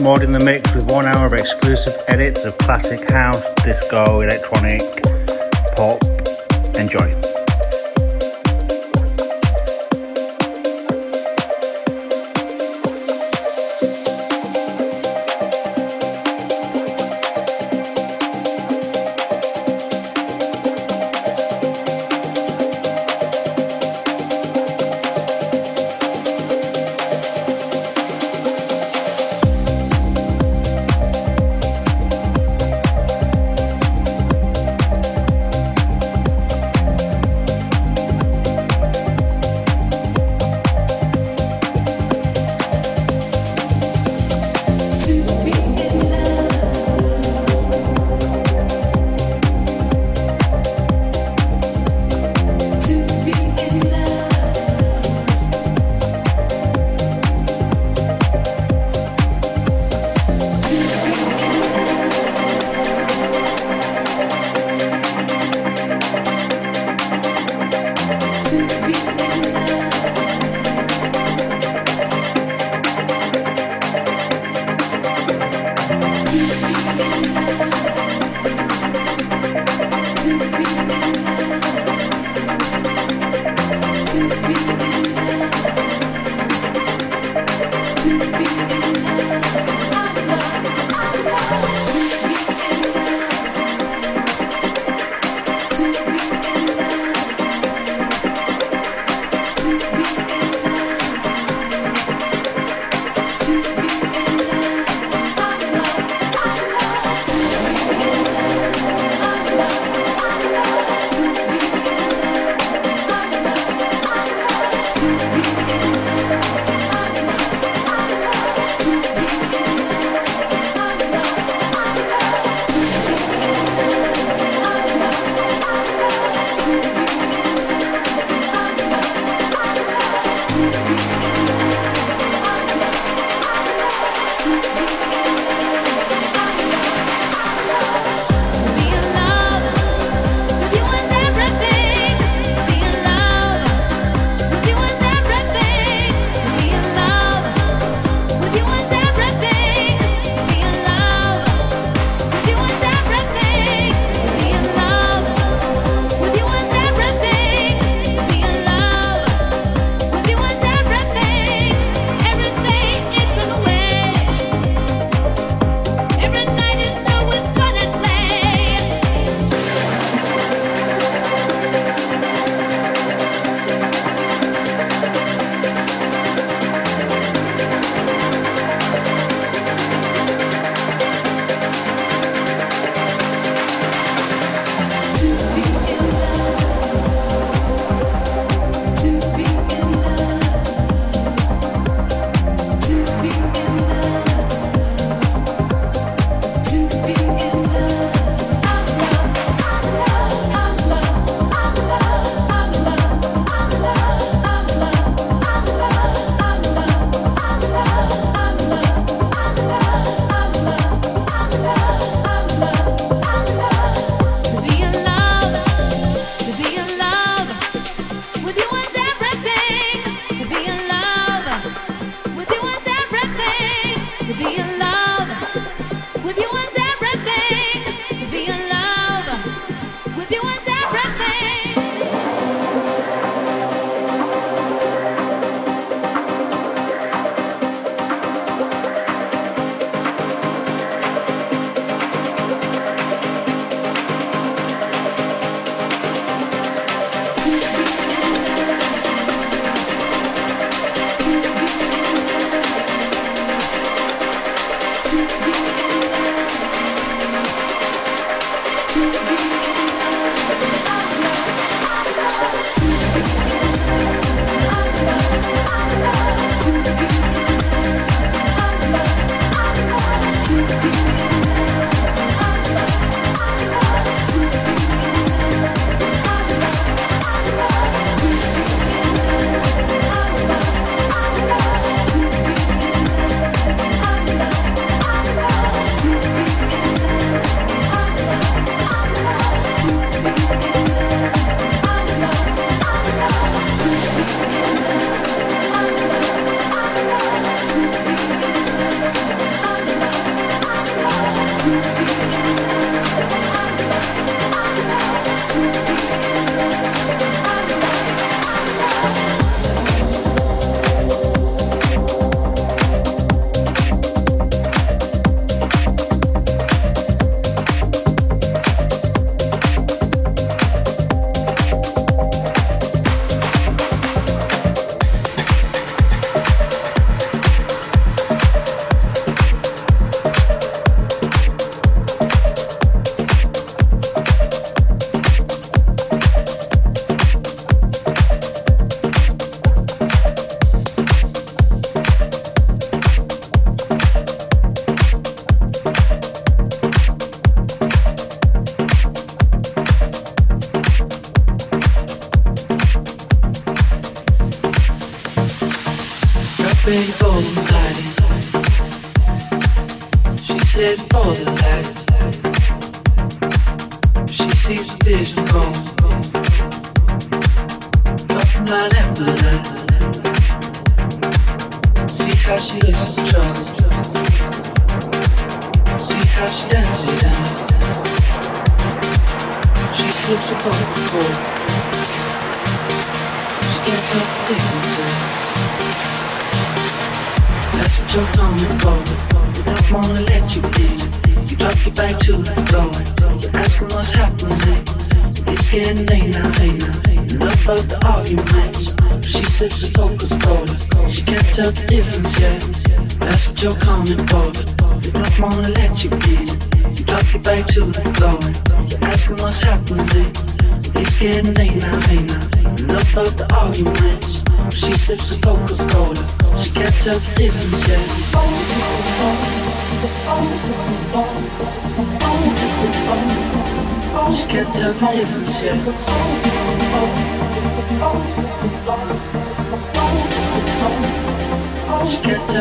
Maude in the Mix with one hour of exclusive edits of classic house, disco, electronic, pop. Enjoy.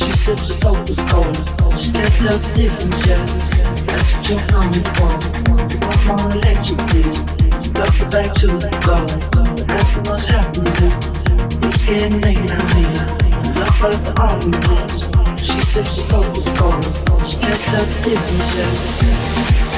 She sips over cola. She can't tell the difference yet. That's what you're coming for. I'm on electric. Drop it back to the goal. Ask me what's happening. Who's getting naked out here? Love out the arguments. She sips over cola. She can't tell the difference yet.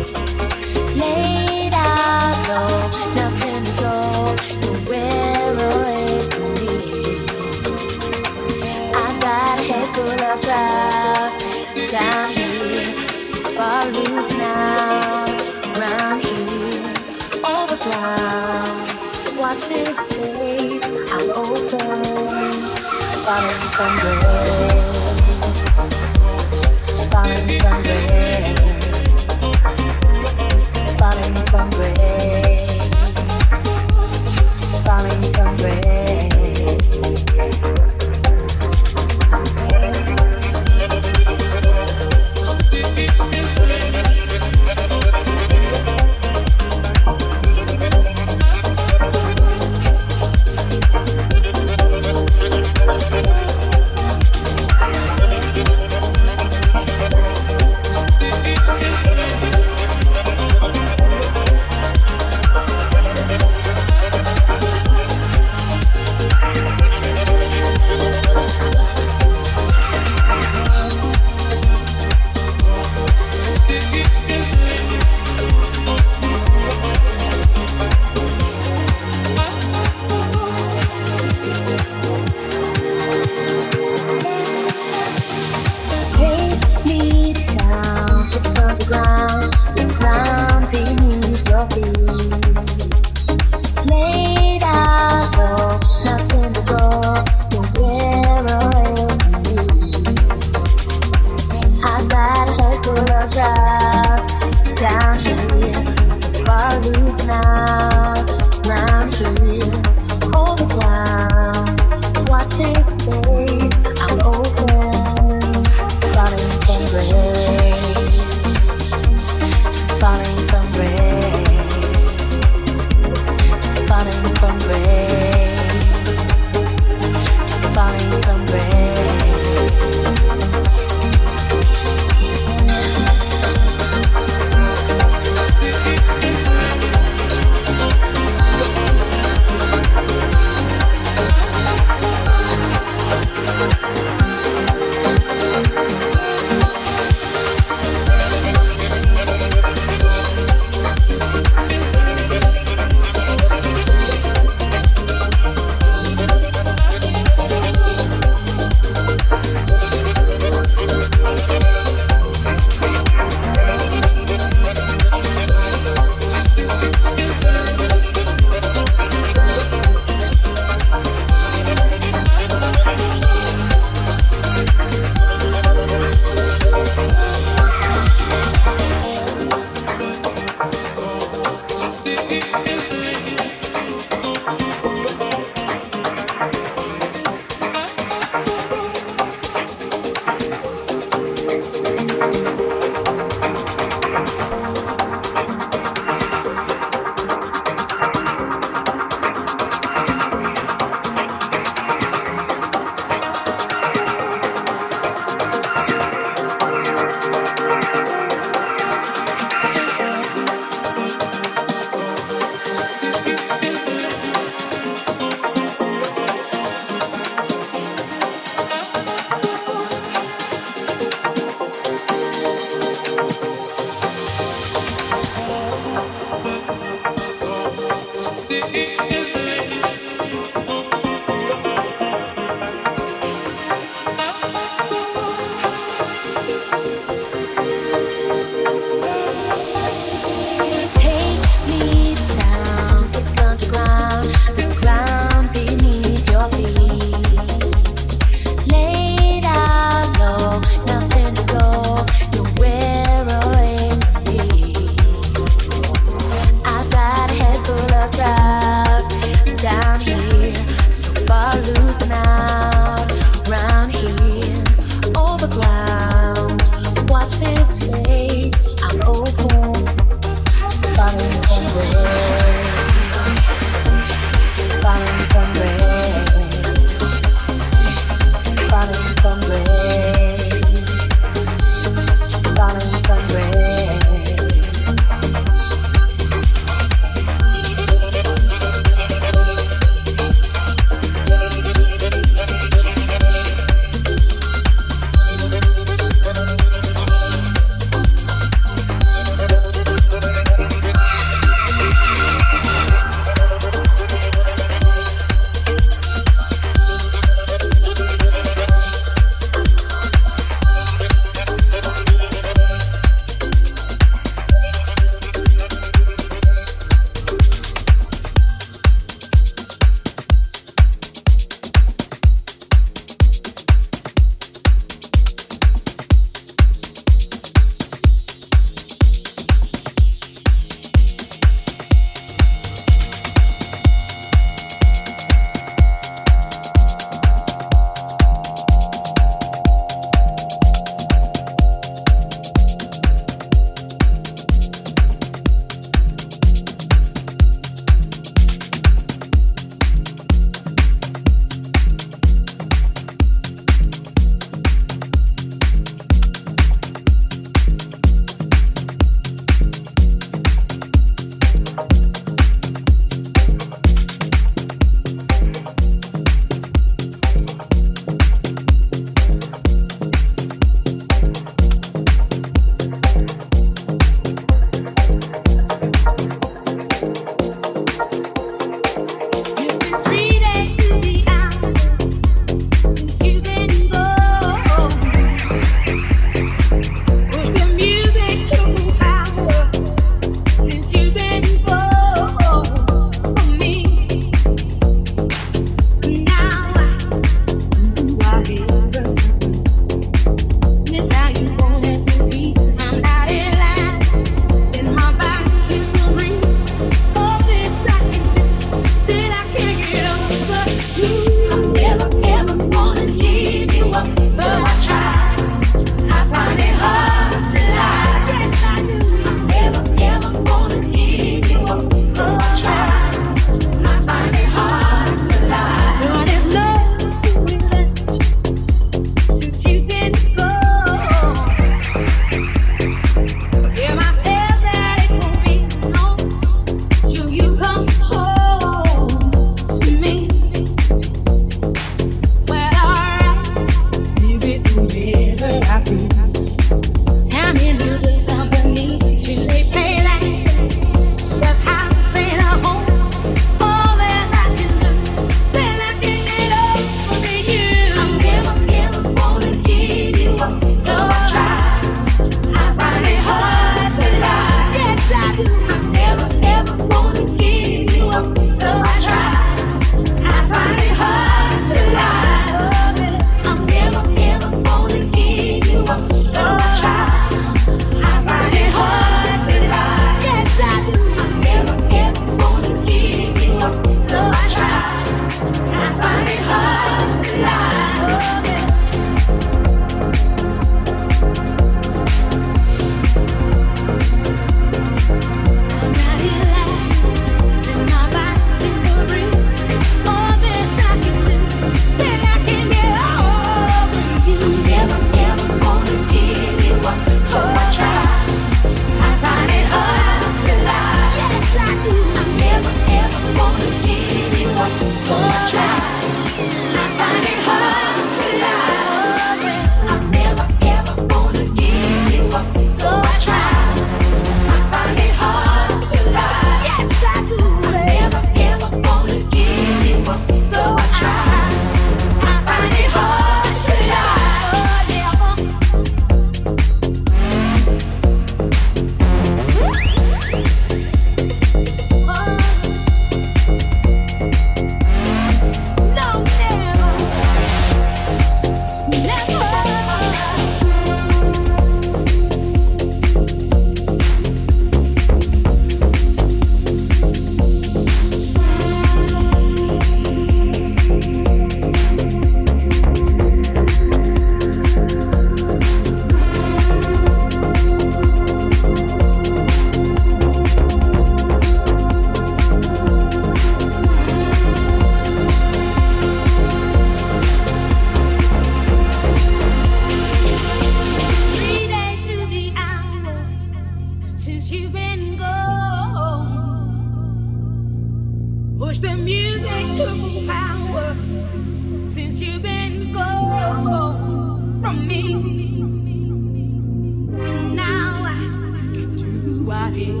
you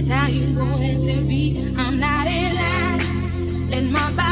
out how you going to be. I'm not in line. Let my body.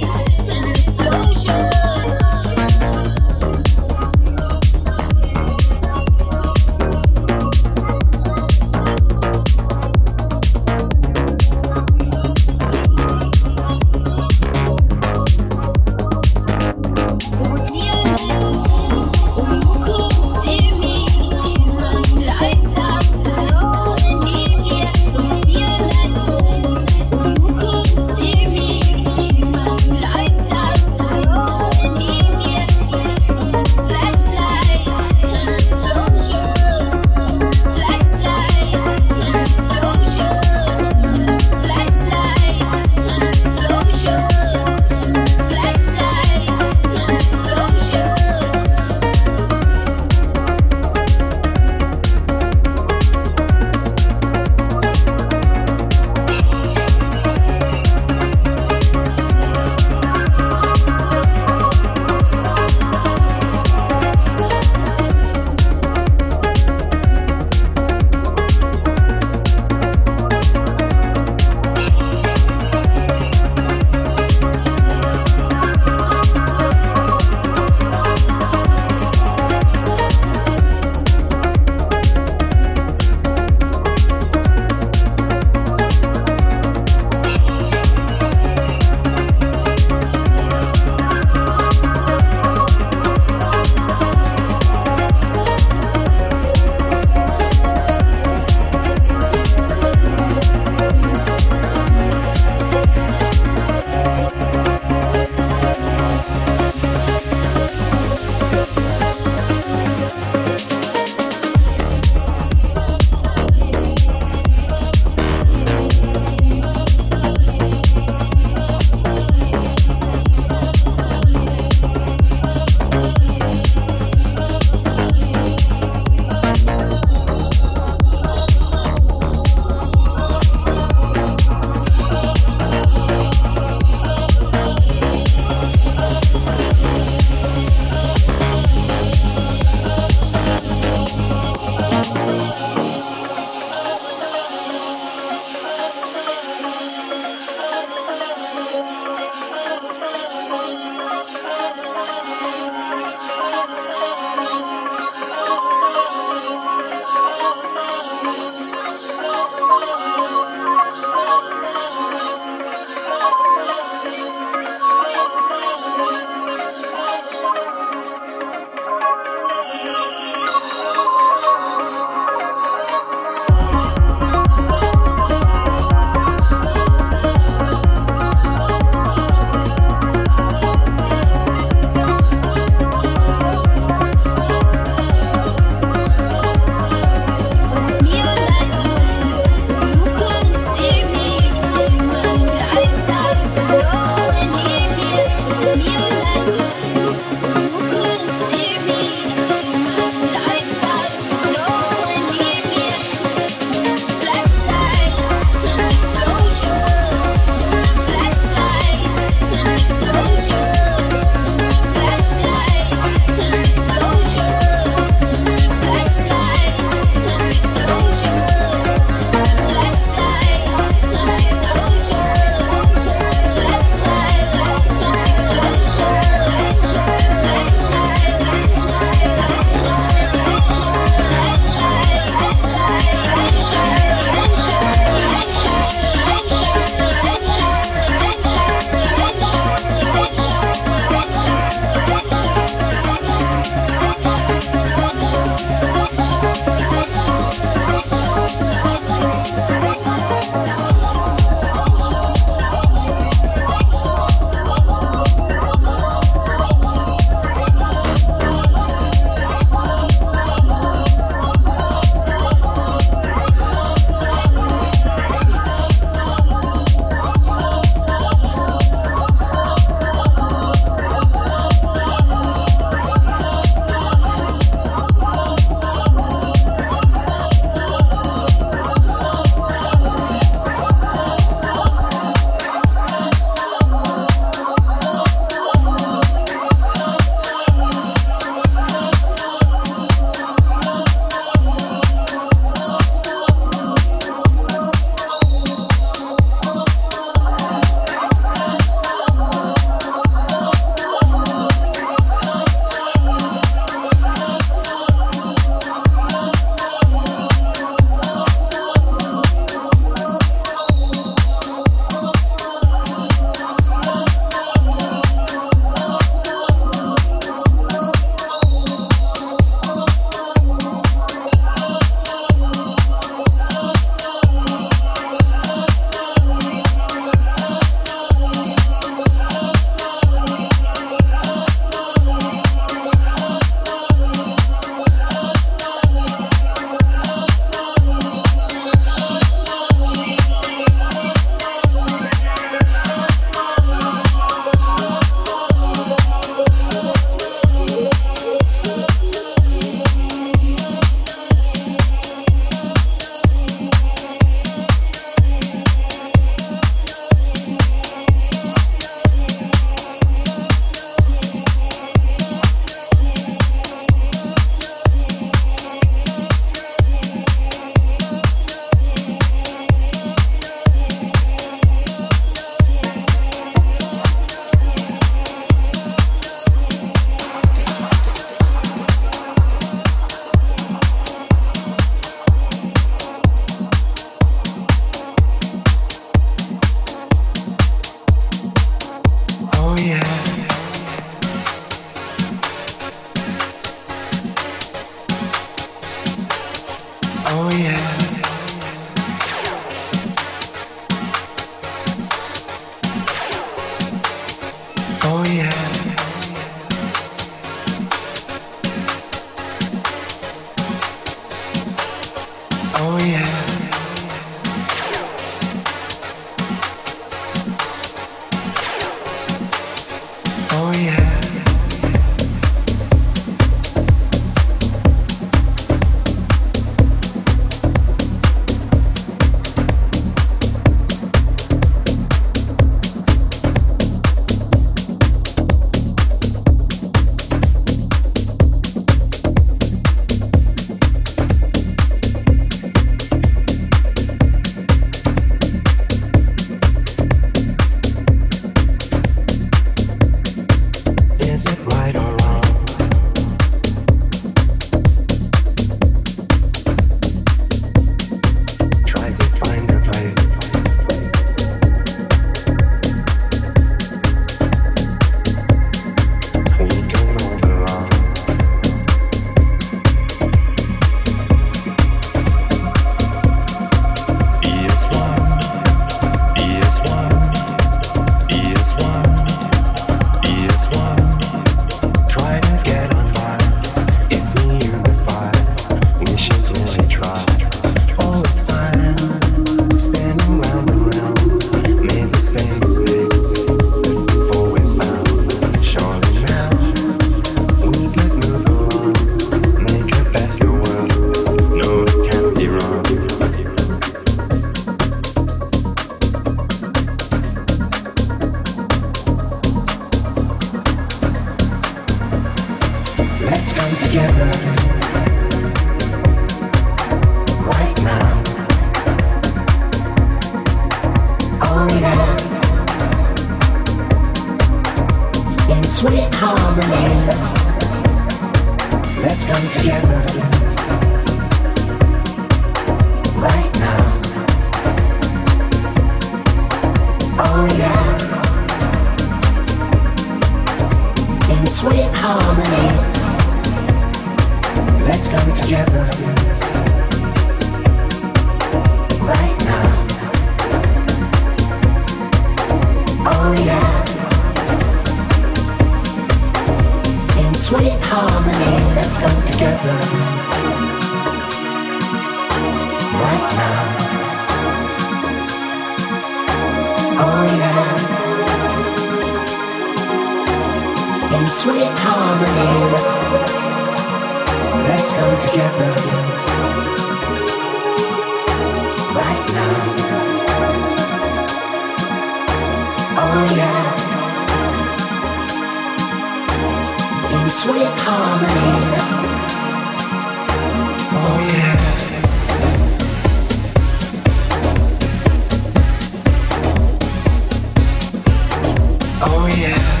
Oh yeah.